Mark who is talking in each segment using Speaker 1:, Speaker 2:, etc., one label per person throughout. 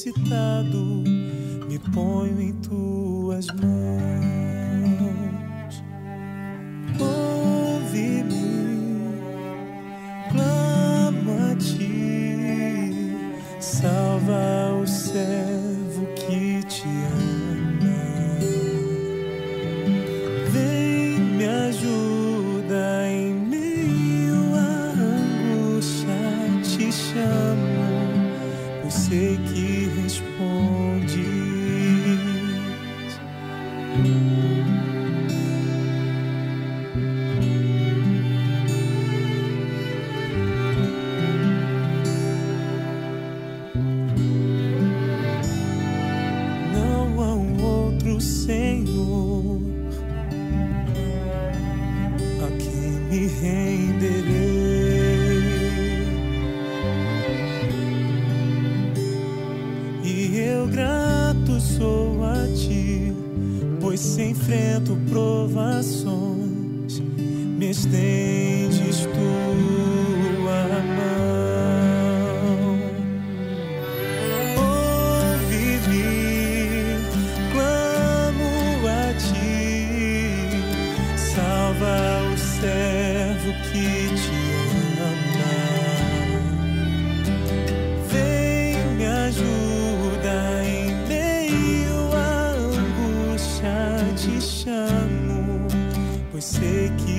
Speaker 1: necessitado. corações, me estendes estou.
Speaker 2: Boa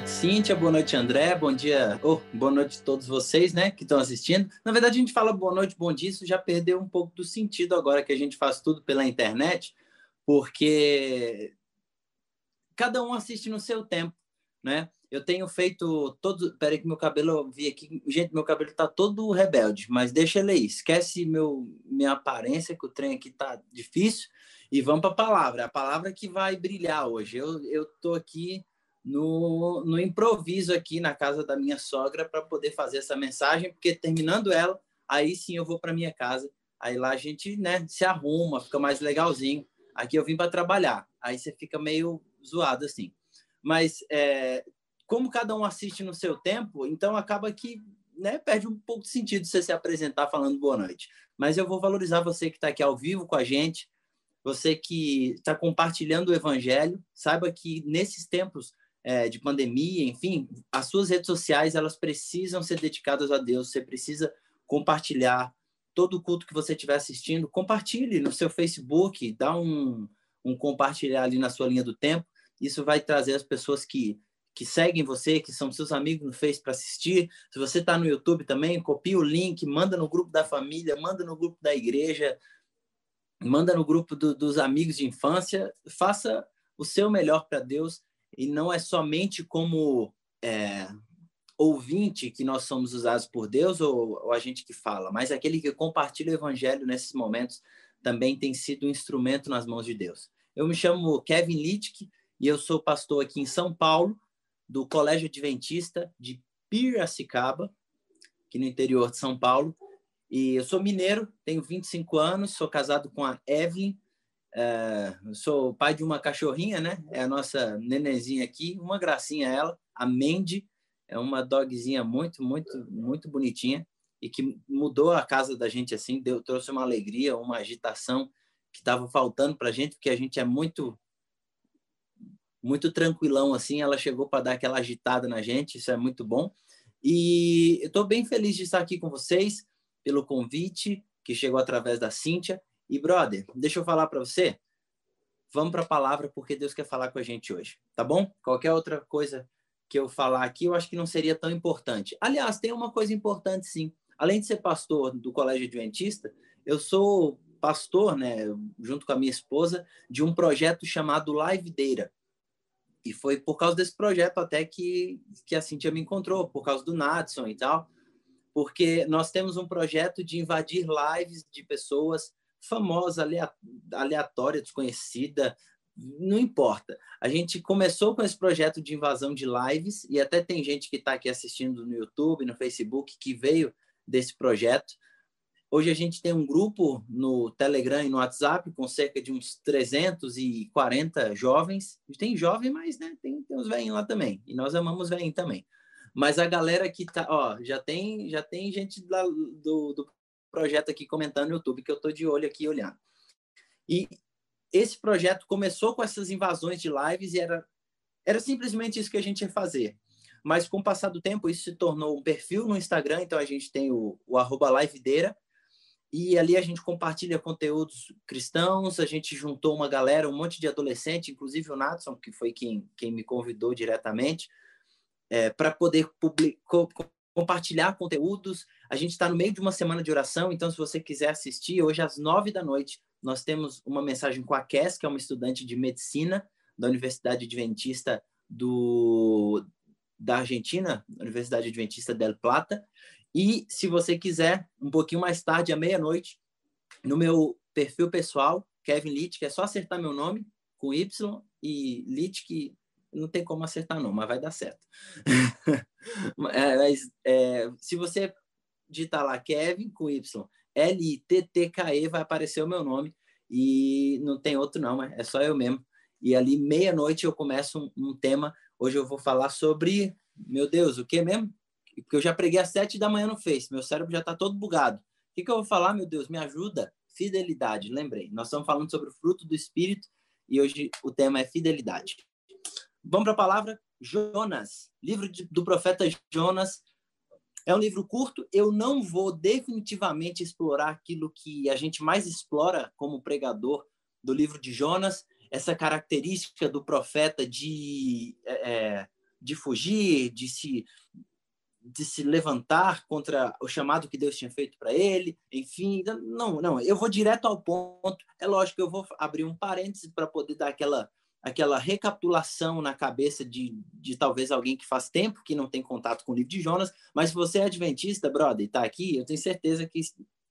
Speaker 2: noite, Cíntia. Boa noite, André. Bom dia. Oh, boa noite a todos vocês, né, que estão assistindo. Na verdade, a gente fala boa noite, bom dia. Isso já perdeu um pouco do sentido agora que a gente faz tudo pela internet, porque cada um assiste no seu tempo, né? Eu tenho feito todo. Peraí, que meu cabelo, eu vi aqui. Gente, meu cabelo tá todo rebelde, mas deixa ele aí. Esquece meu, minha aparência, que o trem aqui tá difícil. E vamos para a palavra. A palavra que vai brilhar hoje. Eu, eu tô aqui no, no improviso aqui na casa da minha sogra para poder fazer essa mensagem, porque terminando ela, aí sim eu vou para minha casa. Aí lá a gente né, se arruma, fica mais legalzinho. Aqui eu vim para trabalhar, aí você fica meio zoado assim. Mas é, como cada um assiste no seu tempo, então acaba que né, perde um pouco de sentido você se apresentar falando boa noite. Mas eu vou valorizar você que está aqui ao vivo com a gente, você que está compartilhando o evangelho. Saiba que nesses tempos é, de pandemia, enfim, as suas redes sociais elas precisam ser dedicadas a Deus. Você precisa compartilhar todo o culto que você estiver assistindo, compartilhe no seu Facebook, dá um, um compartilhar ali na sua linha do tempo. Isso vai trazer as pessoas que que seguem você, que são seus amigos no Face para assistir. Se você está no YouTube também, copia o link, manda no grupo da família, manda no grupo da igreja, manda no grupo do, dos amigos de infância. Faça o seu melhor para Deus e não é somente como é, ouvinte que nós somos usados por Deus ou, ou, a gente que fala, mas aquele que compartilha o evangelho nesses momentos também tem sido um instrumento nas mãos de Deus. Eu me chamo Kevin Littke e eu sou pastor aqui em São Paulo, do Colégio Adventista de Piracicaba, aqui no interior de São Paulo. E eu sou mineiro, tenho 25 anos, sou casado com a Evelyn, é, sou pai de uma cachorrinha, né? É a nossa nenezinha aqui, uma gracinha ela, a Mandy, é uma dogzinha muito, muito, muito bonitinha e que mudou a casa da gente assim, deu, trouxe uma alegria, uma agitação que estava faltando para a gente, porque a gente é muito, muito tranquilão assim. Ela chegou para dar aquela agitada na gente, isso é muito bom. E eu estou bem feliz de estar aqui com vocês pelo convite que chegou através da Cíntia e, brother, deixa eu falar para você. Vamos para a palavra, porque Deus quer falar com a gente hoje, tá bom? Qualquer outra coisa que eu falar aqui, eu acho que não seria tão importante. Aliás, tem uma coisa importante, sim. Além de ser pastor do Colégio Adventista, eu sou pastor, né, junto com a minha esposa, de um projeto chamado Live Deira. E foi por causa desse projeto até que, que a Cintia me encontrou, por causa do Nadson e tal, porque nós temos um projeto de invadir lives de pessoas famosa, aleatória, desconhecida, não importa. A gente começou com esse projeto de invasão de lives e até tem gente que está aqui assistindo no YouTube, no Facebook, que veio desse projeto. Hoje a gente tem um grupo no Telegram e no WhatsApp com cerca de uns 340 jovens. Tem jovem, mas né, tem, tem uns velhinhos lá também. E nós amamos velhinho também. Mas a galera que tá, ó, já tem, já tem gente do, do projeto aqui comentando no YouTube, que eu estou de olho aqui olhando. E esse projeto começou com essas invasões de lives e era, era simplesmente isso que a gente ia fazer. Mas com o passar do tempo, isso se tornou um perfil no Instagram, então a gente tem o, o arroba livedeira, e ali a gente compartilha conteúdos cristãos, a gente juntou uma galera, um monte de adolescente, inclusive o Natson, que foi quem, quem me convidou diretamente, é, para poder publicar, compartilhar conteúdos. A gente está no meio de uma semana de oração, então se você quiser assistir, hoje às nove da noite, nós temos uma mensagem com a Cass, que é uma estudante de medicina da Universidade Adventista do, da Argentina, Universidade Adventista del Plata. E se você quiser, um pouquinho mais tarde, à meia-noite, no meu perfil pessoal, Kevin Litt, que é só acertar meu nome com Y e Litt, que não tem como acertar não, mas vai dar certo. é, mas é, se você digitar lá Kevin com Y, L-I-T-T-K-E, vai aparecer o meu nome e não tem outro não, é só eu mesmo. E ali, meia-noite, eu começo um, um, tema. Hoje eu vou falar sobre, meu Deus, o que mesmo? Porque eu já preguei às sete da manhã no Face, meu cérebro já está todo bugado. O que, que eu vou falar, meu Deus? Me ajuda? Fidelidade, lembrei. Nós estamos falando sobre o fruto do Espírito e hoje o tema é fidelidade. Vamos para a palavra Jonas, livro de, do profeta Jonas. É um livro curto, eu não vou definitivamente explorar aquilo que a gente mais explora como pregador do livro de Jonas, essa característica do profeta de, é, é de fugir, de se, de se levantar contra o chamado que Deus tinha feito para ele, enfim, não, não, eu vou direto ao ponto. É lógico eu vou abrir um parêntese para poder dar aquela aquela recapitulação na cabeça de, de talvez alguém que faz tempo que não tem contato com o livro de Jonas, mas se você é adventista, brother, e está aqui, eu tenho certeza que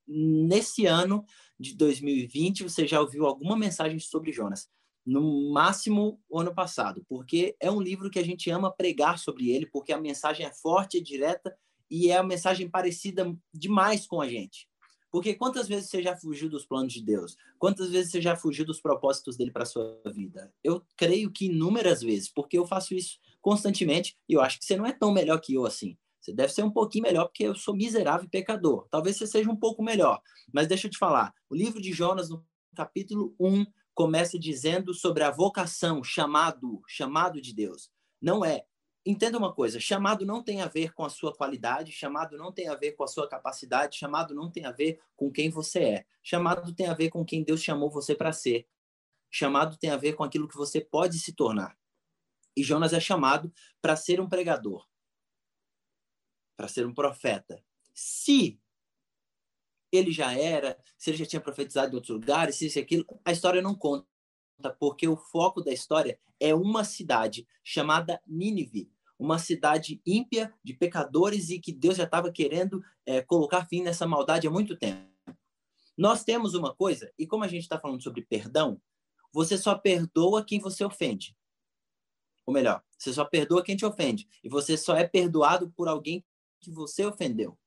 Speaker 2: nesse ano de 2020 você já ouviu alguma mensagem sobre Jonas. No máximo o ano passado, porque é um livro que a gente ama pregar sobre ele, porque a mensagem é forte, é direta e é uma mensagem parecida demais com a gente. Porque quantas vezes você já fugiu dos planos de Deus? Quantas vezes você já fugiu dos propósitos dele para sua vida? Eu creio que inúmeras vezes, porque eu faço isso constantemente e eu acho que você não é tão melhor que eu assim. Você deve ser um pouquinho melhor porque eu sou miserável e pecador. Talvez você seja um pouco melhor. Mas deixa eu te falar, o livro de Jonas no capítulo 1 começa dizendo sobre a vocação, chamado, chamado de Deus. Não é. Entenda uma coisa: chamado não tem a ver com a sua qualidade, chamado não tem a ver com a sua capacidade, chamado não tem a ver com quem você é. Chamado tem a ver com quem Deus chamou você para ser. Chamado tem a ver com aquilo que você pode se tornar. E Jonas é chamado para ser um pregador, para ser um profeta. Se ele já era, se ele já tinha profetizado em outros lugares, se isso e aquilo, a história não conta, porque o foco da história é uma cidade chamada Nínive, uma cidade ímpia de pecadores e que Deus já estava querendo é, colocar fim nessa maldade há muito tempo. Nós temos uma coisa, e como a gente está falando sobre perdão, você só perdoa quem você ofende. Ou melhor, você só perdoa quem te ofende. E você só é perdoado por alguém que você ofendeu.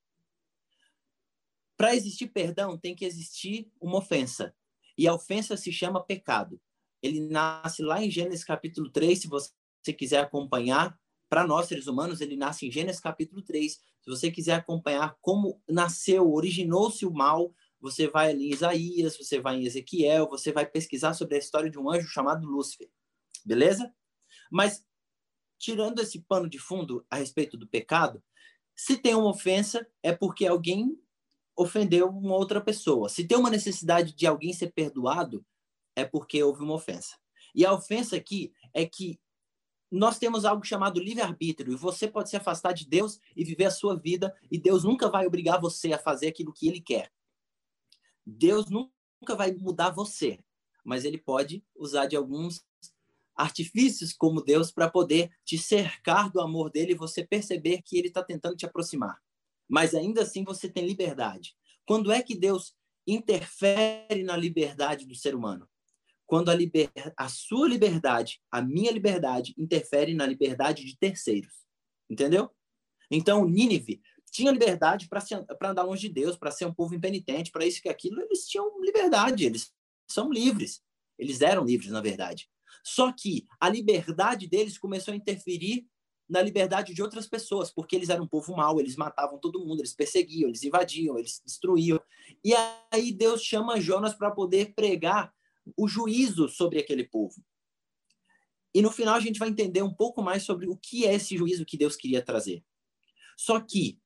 Speaker 2: Para existir perdão, tem que existir uma ofensa. E a ofensa se chama pecado. Ele nasce lá em Gênesis capítulo 3, se você quiser acompanhar. Para nós, seres humanos, ele nasce em Gênesis capítulo 3. Se você quiser acompanhar como nasceu, originou-se o mal, você vai ali em Isaías, você vai em Ezequiel, você vai pesquisar sobre a história de um anjo chamado Lúcifer. Beleza? Mas, tirando esse pano de fundo a respeito do pecado, se tem uma ofensa, é porque alguém ofendeu uma outra pessoa. Se tem uma necessidade de alguém ser perdoado, é porque houve uma ofensa. E a ofensa aqui é que nós temos algo chamado livre-arbítrio, e você pode se afastar de Deus e viver a sua vida, e Deus nunca vai obrigar você a fazer aquilo que ele quer. Deus nunca vai mudar você, mas ele pode usar de alguns artifícios como Deus para poder te cercar do amor dele e você perceber que ele está tentando te aproximar mas ainda assim você tem liberdade. Quando é que Deus interfere na liberdade do ser humano? Quando a, liber... a sua liberdade, a minha liberdade, interfere na liberdade de terceiros. Entendeu? Então, Nínive tinha liberdade para andar longe de Deus, para ser um povo impenitente, para isso e aquilo. Eles tinham liberdade, eles são livres. Eles eram livres, na verdade. Só que a liberdade deles começou a interferir na liberdade de outras pessoas, porque eles eram um povo mau, eles matavam todo mundo, eles perseguiam, eles invadiam, eles destruíam. E aí Deus chama Jonas para poder pregar o juízo sobre aquele povo. E no final a gente vai entender um pouco mais sobre o que é esse juízo que Deus queria trazer. Só que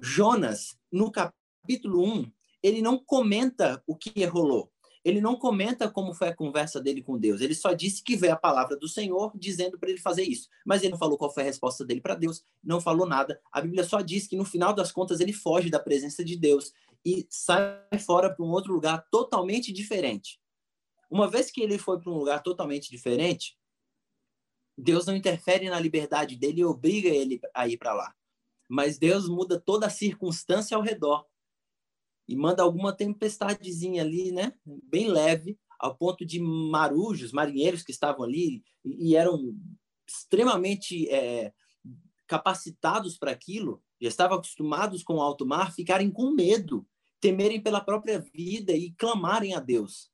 Speaker 2: Jonas, no capítulo 1, ele não comenta o que rolou ele não comenta como foi a conversa dele com Deus. Ele só disse que veio a palavra do Senhor dizendo para ele fazer isso. Mas ele não falou qual foi a resposta dele para Deus, não falou nada. A Bíblia só diz que no final das contas ele foge da presença de Deus e sai fora para um outro lugar totalmente diferente. Uma vez que ele foi para um lugar totalmente diferente, Deus não interfere na liberdade dele e obriga ele a ir para lá. Mas Deus muda toda a circunstância ao redor e manda alguma tempestadezinha ali, né? Bem leve, ao ponto de marujos, marinheiros que estavam ali e eram extremamente é, capacitados para aquilo, já estavam acostumados com o alto mar, ficarem com medo, temerem pela própria vida e clamarem a Deus.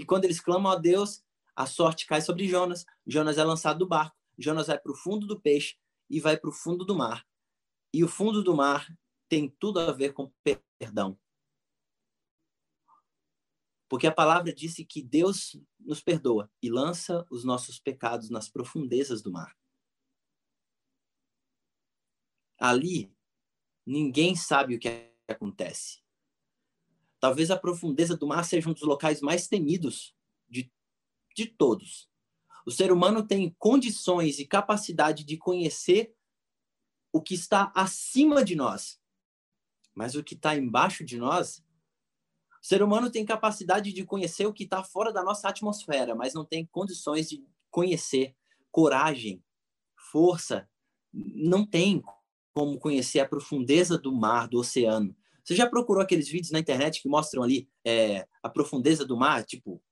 Speaker 2: E quando eles clamam a Deus, a sorte cai sobre Jonas. Jonas é lançado do barco. Jonas vai para o fundo do peixe e vai para o fundo do mar. E o fundo do mar tem tudo a ver com perdão. Porque a palavra disse que Deus nos perdoa e lança os nossos pecados nas profundezas do mar. Ali, ninguém sabe o que acontece. Talvez a profundeza do mar seja um dos locais mais temidos de, de todos. O ser humano tem condições e capacidade de conhecer o que está acima de nós, mas o que está embaixo de nós o ser humano tem capacidade de conhecer o que está fora da nossa atmosfera, mas não tem condições de conhecer coragem, força. Não tem como conhecer a profundeza do mar, do oceano. Você já procurou aqueles vídeos na internet que mostram ali é, a profundeza do mar, tipo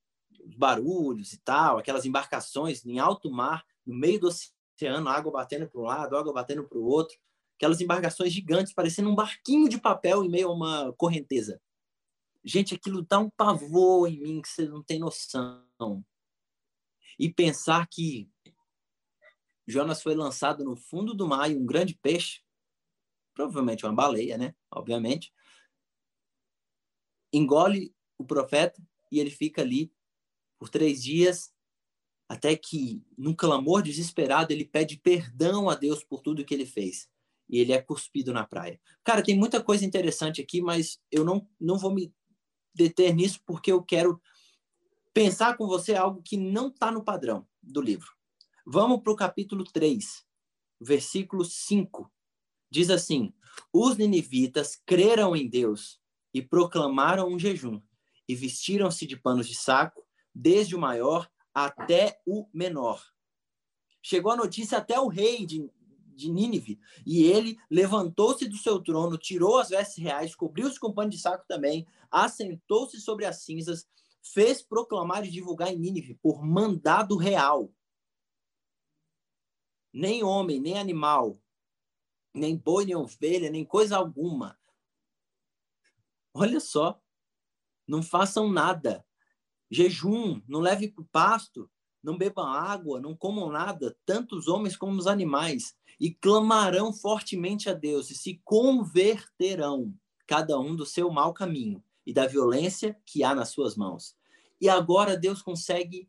Speaker 2: os barulhos e tal, aquelas embarcações em alto mar, no meio do oceano, água batendo para um lado, água batendo para o outro, aquelas embarcações gigantes parecendo um barquinho de papel em meio a uma correnteza. Gente, aquilo dá um pavor em mim que você não tem noção. E pensar que Jonas foi lançado no fundo do mar e um grande peixe, provavelmente uma baleia, né? Obviamente, engole o profeta e ele fica ali por três dias Até que, num clamor desesperado, ele pede perdão a Deus por tudo que ele fez. E ele é cuspido na praia. Cara, tem muita coisa interessante aqui, mas eu não, não vou me deter nisso porque eu quero pensar com você algo que não está no padrão do livro. Vamos para o capítulo 3, versículo 5. Diz assim: Os ninivitas creram em Deus e proclamaram um jejum, e vestiram-se de panos de saco, desde o maior até o menor. Chegou a notícia até o rei de, de Nínive, e ele levantou-se do seu trono, tirou as vestes reais, cobriu-se com pano de saco também, assentou-se sobre as cinzas, fez proclamar e divulgar em Nínive por mandado real. Nem homem, nem animal, nem boi, nem ovelha, nem coisa alguma. Olha só, não façam nada. Jejum, não leve para o pasto, não bebam água, não comam nada, tanto os homens como os animais, e clamarão fortemente a Deus e se converterão, cada um do seu mau caminho e da violência que há nas suas mãos. E agora Deus consegue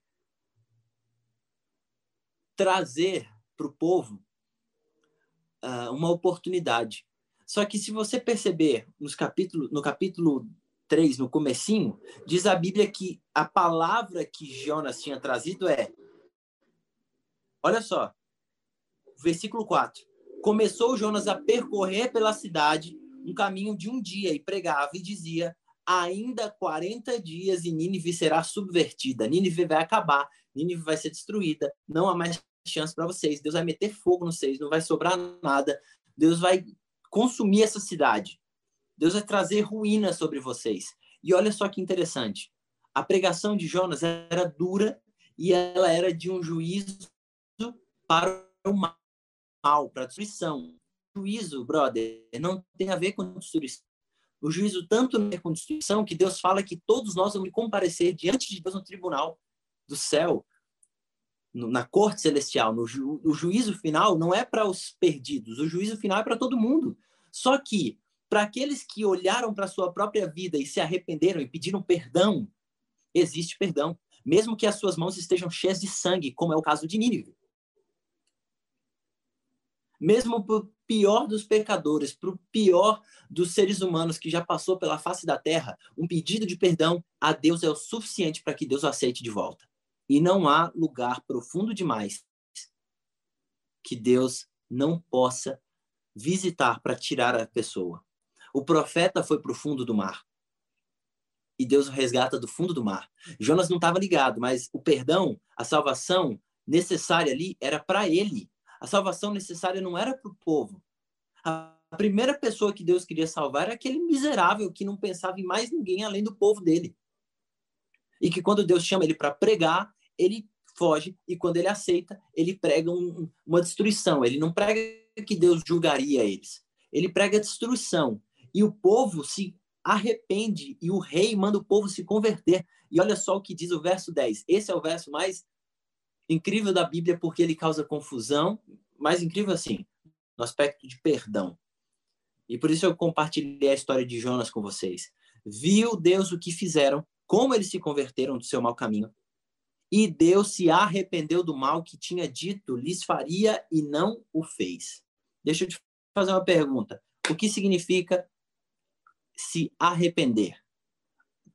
Speaker 2: trazer para o povo uh, uma oportunidade. Só que se você perceber nos capítulo, no capítulo 3, no comecinho, diz a Bíblia que a palavra que Jonas tinha trazido é Olha só, versículo 4. Começou Jonas a percorrer pela cidade um caminho de um dia e pregava e dizia: ainda 40 dias e Nínive será subvertida. Nínive vai acabar, Nínive vai ser destruída, não há mais chance para vocês. Deus vai meter fogo nos vocês, não vai sobrar nada. Deus vai consumir essa cidade. Deus vai trazer ruína sobre vocês. E olha só que interessante. A pregação de Jonas era dura e ela era de um juízo para o mal, para a destruição. Juízo, brother, não tem a ver com destruição. O juízo tanto não é com destruição que Deus fala que todos nós vamos comparecer diante de Deus no tribunal do céu, na corte celestial, no ju, o juízo final não é para os perdidos, o juízo final é para todo mundo. Só que para aqueles que olharam para sua própria vida e se arrependeram e pediram perdão, existe perdão, mesmo que as suas mãos estejam cheias de sangue, como é o caso de Nínive. Mesmo para o pior dos pecadores, para o pior dos seres humanos que já passou pela face da terra, um pedido de perdão a Deus é o suficiente para que Deus o aceite de volta. E não há lugar profundo demais que Deus não possa visitar para tirar a pessoa. O profeta foi para o fundo do mar. E Deus o resgata do fundo do mar. Jonas não estava ligado, mas o perdão, a salvação necessária ali era para ele. A salvação necessária não era para o povo. A primeira pessoa que Deus queria salvar era aquele miserável que não pensava em mais ninguém além do povo dele. E que quando Deus chama ele para pregar, ele foge e quando ele aceita, ele prega um, uma destruição. Ele não prega que Deus julgaria eles. Ele prega destruição. E o povo se arrepende e o rei manda o povo se converter. E olha só o que diz o verso 10. Esse é o verso mais incrível da Bíblia porque ele causa confusão, mais incrível assim, no aspecto de perdão. E por isso eu compartilhei a história de Jonas com vocês. Viu Deus o que fizeram, como eles se converteram do seu mau caminho, e Deus se arrependeu do mal que tinha dito lhes faria e não o fez. Deixa eu te fazer uma pergunta. O que significa se arrepender?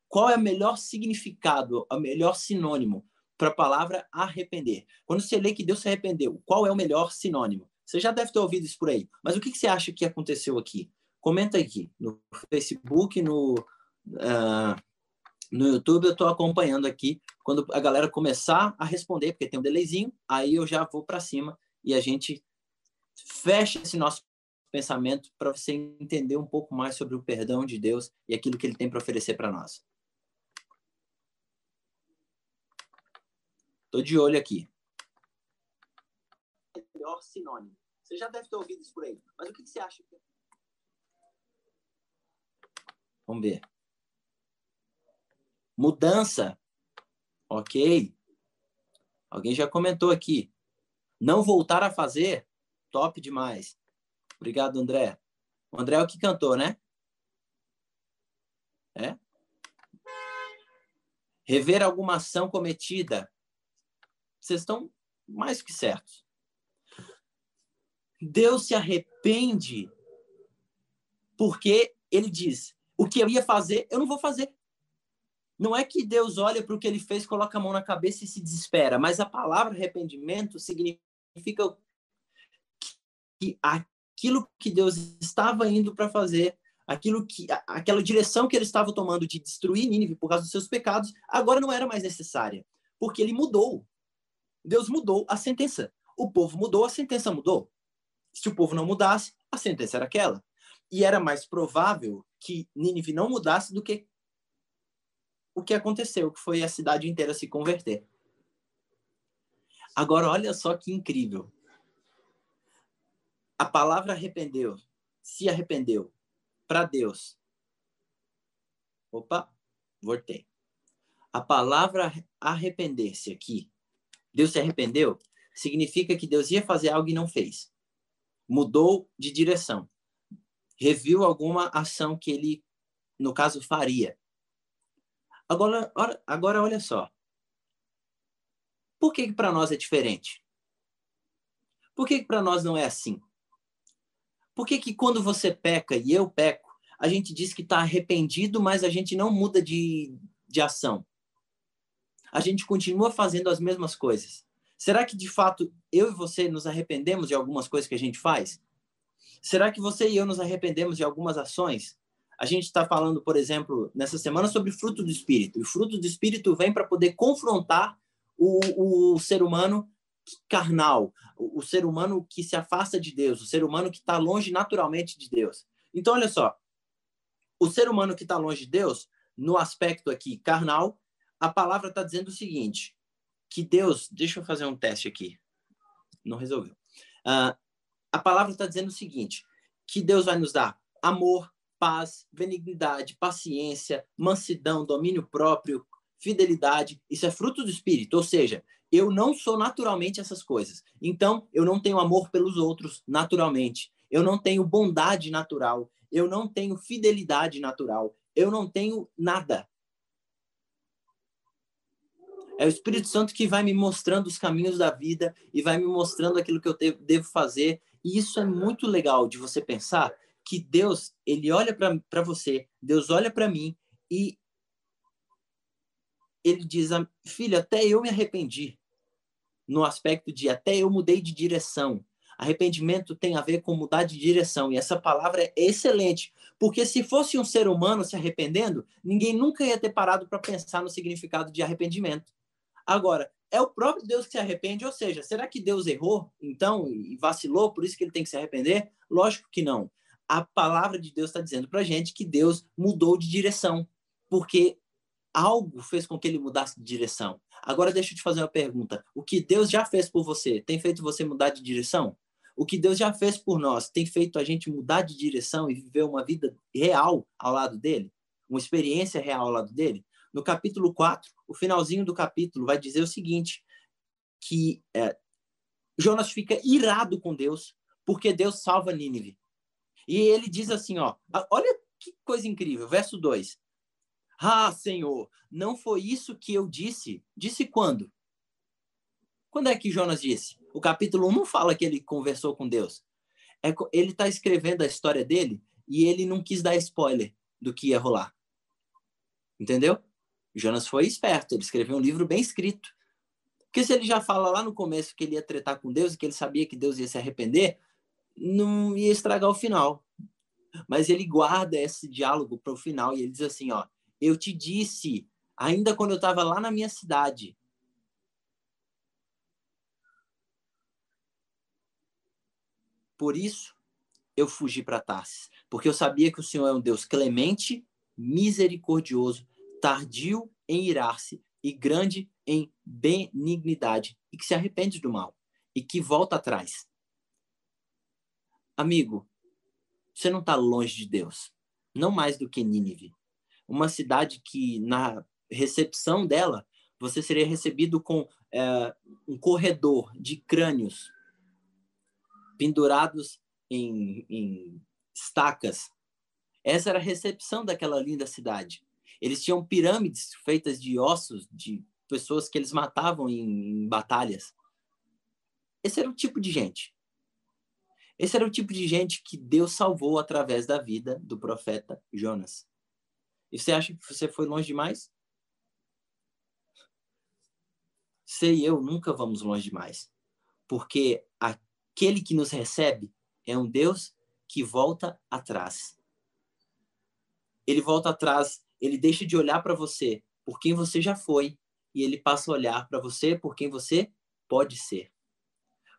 Speaker 2: Qual é o melhor significado, o melhor sinônimo para a palavra arrepender? Quando você lê que Deus se arrependeu, qual é o melhor sinônimo? Você já deve ter ouvido isso por aí. Mas o que você acha que aconteceu aqui? Comenta aqui no Facebook, no, uh, no YouTube. Eu estou acompanhando aqui. Quando a galera começar a responder, porque tem um delayzinho, aí eu já vou para cima e a gente fecha esse nosso pensamento para você entender um pouco mais sobre o perdão de Deus e aquilo que ele tem para oferecer para nós. Estou de olho aqui. Melhor sinônimo. Você já deve ter ouvido isso por aí. Mas o que, você acha? Vamos ver. Mudança. Ok. Alguém já comentou aqui. Não voltar a fazer. Top demais. Obrigado, André. O André é o que cantou, né? É? Rever alguma ação cometida. Vocês estão mais que certos. Deus se arrepende porque ele diz: o que eu ia fazer, eu não vou fazer. Não é que Deus olha para o que ele fez, coloca a mão na cabeça e se desespera, mas a palavra arrependimento significa que aquilo que Deus estava indo para fazer, aquilo que aquela direção que ele estava tomando de destruir Nínive por causa dos seus pecados, agora não era mais necessária, porque ele mudou. Deus mudou a sentença. O povo mudou, a sentença mudou. Se o povo não mudasse, a sentença era aquela. E era mais provável que Nínive não mudasse do que o que aconteceu, que foi a cidade inteira se converter. Agora, olha só que incrível. A palavra arrependeu, se arrependeu para Deus. Opa, voltei. A palavra arrepender-se aqui, Deus se arrependeu, significa que Deus ia fazer algo e não fez. Mudou de direção. Reviu alguma ação que ele, no caso, faria. Agora, agora olha só. Por que, que para nós é diferente? Por que, que para nós não é assim? Por que, que quando você peca e eu peco, a gente diz que está arrependido, mas a gente não muda de, de ação? A gente continua fazendo as mesmas coisas. Será que de fato eu e você nos arrependemos de algumas coisas que a gente faz? Será que você e eu nos arrependemos de algumas ações? A gente está falando, por exemplo, nessa semana sobre fruto do Espírito. E o fruto do Espírito vem para poder confrontar o, o ser humano carnal, o, o, ser humano que se afasta de Deus, o ser humano que está longe naturalmente de Deus. Então, olha só, o ser humano que está longe de Deus, no aspecto aqui carnal, a palavra está dizendo o seguinte: que Deus, deixa eu fazer um teste aqui, não resolveu. Uh, a palavra está dizendo o seguinte: que Deus vai nos dar amor, paz, benignidade, paciência, mansidão, domínio próprio, fidelidade. Isso é fruto do Espírito, ou seja, eu não sou naturalmente essas coisas. Então, eu não tenho amor pelos outros naturalmente. Eu não tenho bondade natural. Eu não tenho fidelidade natural. Eu não tenho nada. É o Espírito Santo que vai me mostrando os caminhos da vida e vai me mostrando aquilo que eu devo fazer. E isso é muito legal de você pensar que Deus, ele olha para você, Deus olha para mim e ele diz: Filho, até eu me arrependi. No aspecto de até eu mudei de direção. Arrependimento tem a ver com mudar de direção. E essa palavra é excelente. Porque se fosse um ser humano se arrependendo, ninguém nunca ia ter parado para pensar no significado de arrependimento. Agora, é o próprio Deus que se arrepende, ou seja, será que Deus errou, então, e vacilou, por isso que ele tem que se arrepender? Lógico que não a palavra de Deus está dizendo para a gente que Deus mudou de direção, porque algo fez com que ele mudasse de direção. Agora deixa eu te fazer uma pergunta: o que Deus já fez por você tem feito você mudar de direção? O que Deus já fez por nós tem feito a gente mudar de direção e viver uma vida real ao lado dele? Uma experiência real ao lado dele? No capítulo 4, o finalzinho do capítulo vai dizer o seguinte: que é, Jonas fica irado com Deus porque Deus salva Nínive. E ele diz assim, ó, olha que coisa incrível, verso 2. Ah, Senhor, não foi isso que eu disse? Disse quando? Quando é que Jonas disse? O capítulo 1 não fala que ele conversou com Deus. É, ele está escrevendo a história dele e ele não quis dar spoiler do que ia rolar. Entendeu? Jonas foi esperto, ele escreveu um livro bem escrito. Porque se ele já fala lá no começo que ele ia tretar com Deus e que ele sabia que Deus ia se arrepender, não ia estragar o final. Mas ele guarda esse diálogo para o final e ele diz assim, ó, eu te disse, ainda quando eu estava lá na minha cidade, Por isso eu fugi para Tarsis, porque eu sabia que o Senhor é um Deus clemente, misericordioso, tardio em irar-se e grande em benignidade, e que se arrepende do mal e que volta atrás. Amigo, você não está longe de Deus. Não mais do que Nínive. Uma cidade que, na recepção dela, você seria recebido com é, um corredor de crânios pendurados em, em estacas. Essa era a recepção daquela linda cidade. Eles tinham pirâmides feitas de ossos de pessoas que eles matavam em, em batalhas. Esse era o tipo de gente. Esse era o tipo de gente que Deus salvou através da vida do profeta Jonas. E você acha que você foi longe demais? Você e eu nunca vamos longe demais. Porque aquele que nos recebe é um Deus que volta atrás. Ele volta atrás, ele deixa de olhar para você por quem você já foi e ele passa a olhar para você por quem você pode ser.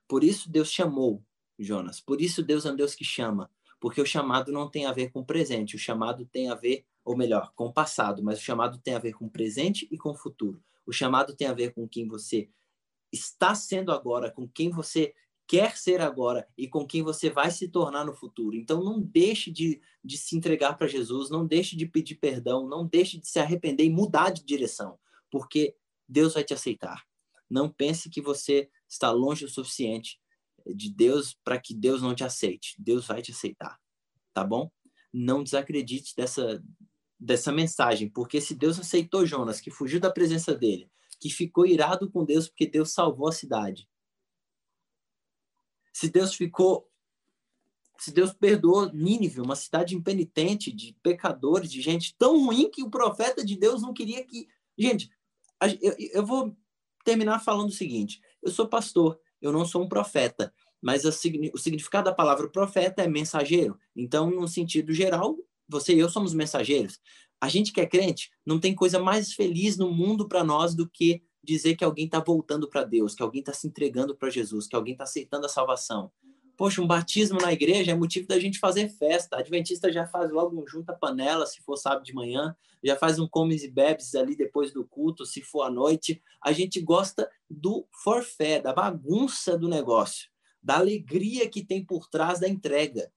Speaker 2: Por isso Deus chamou Jonas. Por isso Deus é um Deus que chama, porque o chamado não tem a ver com o presente, o chamado tem a ver, ou melhor, com o passado, mas o chamado tem a ver com o presente e com o futuro. O chamado tem a ver com quem você está sendo agora, com quem você quer ser agora e com quem você vai se tornar no futuro. Então, não deixe de, de se entregar para Jesus, não deixe de pedir perdão, não deixe de se arrepender e mudar de direção, porque Deus vai te aceitar. Não pense que você está longe o suficiente de Deus para que Deus não te aceite. Deus vai te aceitar, tá bom? Não desacredite dessa dessa mensagem, porque se Deus aceitou Jonas, que fugiu da presença dele, que ficou irado com Deus porque Deus salvou a cidade. Se Deus ficou se Deus perdoou Nínive, uma cidade impenitente de pecadores, de gente tão ruim que o profeta de Deus não queria que. Gente, eu, eu vou terminar falando o seguinte: eu sou pastor, eu não sou um profeta, mas o significado da palavra profeta é mensageiro. Então, no sentido geral, você e eu somos mensageiros. A gente que é crente não tem coisa mais feliz no mundo para nós do que dizer que alguém está voltando para Deus, que alguém está se entregando para Jesus, que alguém está aceitando a salvação. Poxa, um batismo na igreja é motivo da gente fazer festa. Adventista já faz logo um junta panela, se for sábado de manhã, já faz um comes e bebes ali depois do culto, se for à noite. A gente gosta do forfé, da bagunça do negócio, da alegria que tem por trás da entrega.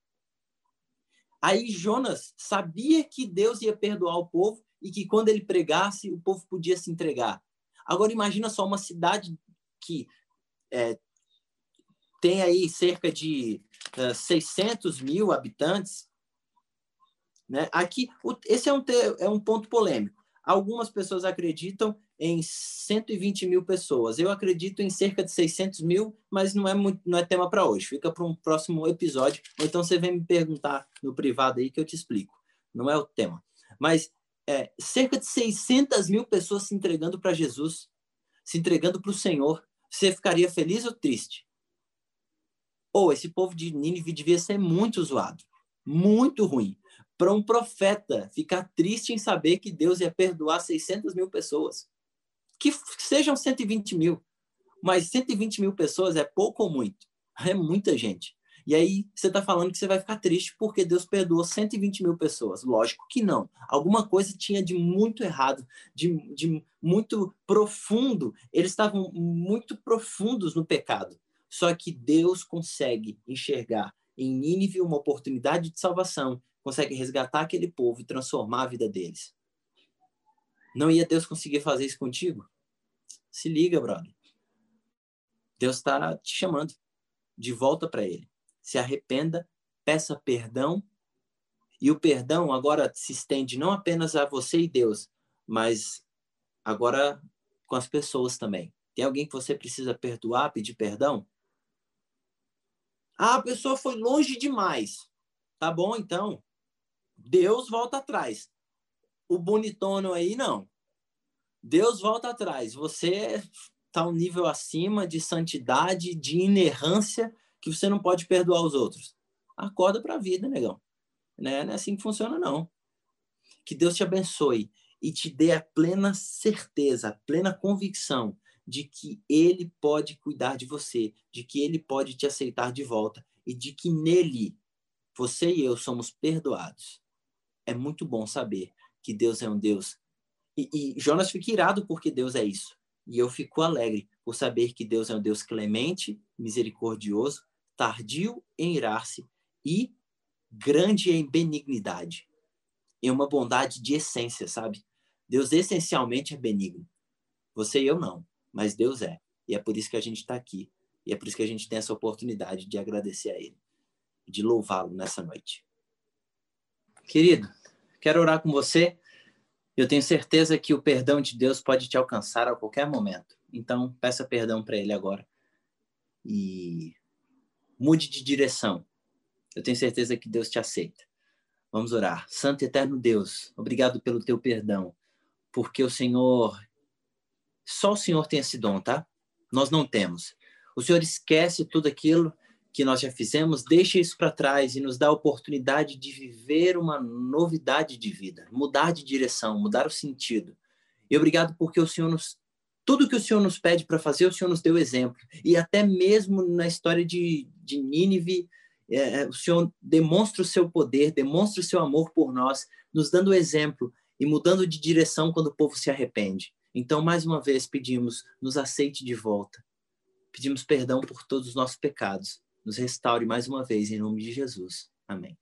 Speaker 2: Aí Jonas sabia que Deus ia perdoar o povo e que quando ele pregasse, o povo podia se entregar. Agora imagina só uma cidade que é, tem aí cerca de uh, eh, 600 mil habitantes. Né? Aqui, o, esse é um, é um ponto polêmico. Algumas pessoas acreditam em 120 mil pessoas. Eu acredito em cerca de 600 mil, mas não é, muito, não é tema para hoje. Fica para um próximo episódio. Ou então você vem me perguntar no privado aí que eu te explico. Não é o tema. Mas é, cerca de 600 mil pessoas se entregando para Jesus, se entregando para o Senhor. Você ficaria feliz ou triste? Ou esse povo de Nínive devia ser muito zoado, muito ruim. Para um profeta ficar triste em saber que Deus ia perdoar 600 mil pessoas. Que sejam 120 mil. Mas 120 mil pessoas é pouco ou muito? É muita gente. E aí você está falando que você vai ficar triste porque Deus perdoou 120 mil pessoas. Lógico que não. Alguma coisa tinha de muito errado, de, de muito profundo. Eles estavam muito profundos no pecado. Só que Deus consegue enxergar em Nínive uma oportunidade de salvação, consegue resgatar aquele povo e transformar a vida deles. Não ia Deus conseguir fazer isso contigo? Se liga, brother. Deus está te chamando de volta para Ele. Se arrependa, peça perdão. E o perdão agora se estende não apenas a você e Deus, mas agora com as pessoas também. Tem alguém que você precisa perdoar, pedir perdão? Ah, a pessoa foi longe demais. Tá bom, então. Deus volta atrás. O bonitono aí, não. Deus volta atrás. Você está um nível acima de santidade, de inerrância, que você não pode perdoar os outros. Acorda para a vida, negão. Né? Não é assim que funciona, não. Que Deus te abençoe e te dê a plena certeza, a plena convicção de que ele pode cuidar de você, de que ele pode te aceitar de volta e de que nele você e eu somos perdoados. É muito bom saber que Deus é um Deus. E, e Jonas fica irado porque Deus é isso. E eu fico alegre por saber que Deus é um Deus clemente, misericordioso, tardio em irar-se e grande em benignidade. Em uma bondade de essência, sabe? Deus essencialmente é benigno. Você e eu não mas Deus é. E é por isso que a gente está aqui. E é por isso que a gente tem essa oportunidade de agradecer a Ele, de louvá-lo nessa noite. Querido, quero orar com você. Eu tenho certeza que o perdão de Deus pode te alcançar a qualquer momento. Então, peça perdão para Ele agora. E mude de direção. Eu tenho certeza que Deus te aceita. Vamos orar. Santo e eterno Deus, obrigado pelo teu perdão, porque o Senhor, só o Senhor tem esse dom, tá? Nós não temos. O Senhor esquece tudo aquilo que nós já fizemos, deixa isso para trás e nos dá a oportunidade de viver uma novidade de vida, mudar de direção, mudar o sentido. E obrigado porque o Senhor nos tudo que o Senhor nos pede para fazer, o Senhor nos deu exemplo. E até mesmo na história de, de Nínive, é, é, o Senhor demonstra o seu poder, demonstra o seu amor por nós, nos dando exemplo e mudando de direção quando o povo se arrepende. Então, mais uma vez, pedimos, nos aceite de volta. Pedimos perdão por todos os nossos pecados. Nos restaure mais uma vez, em nome de Jesus. Amém.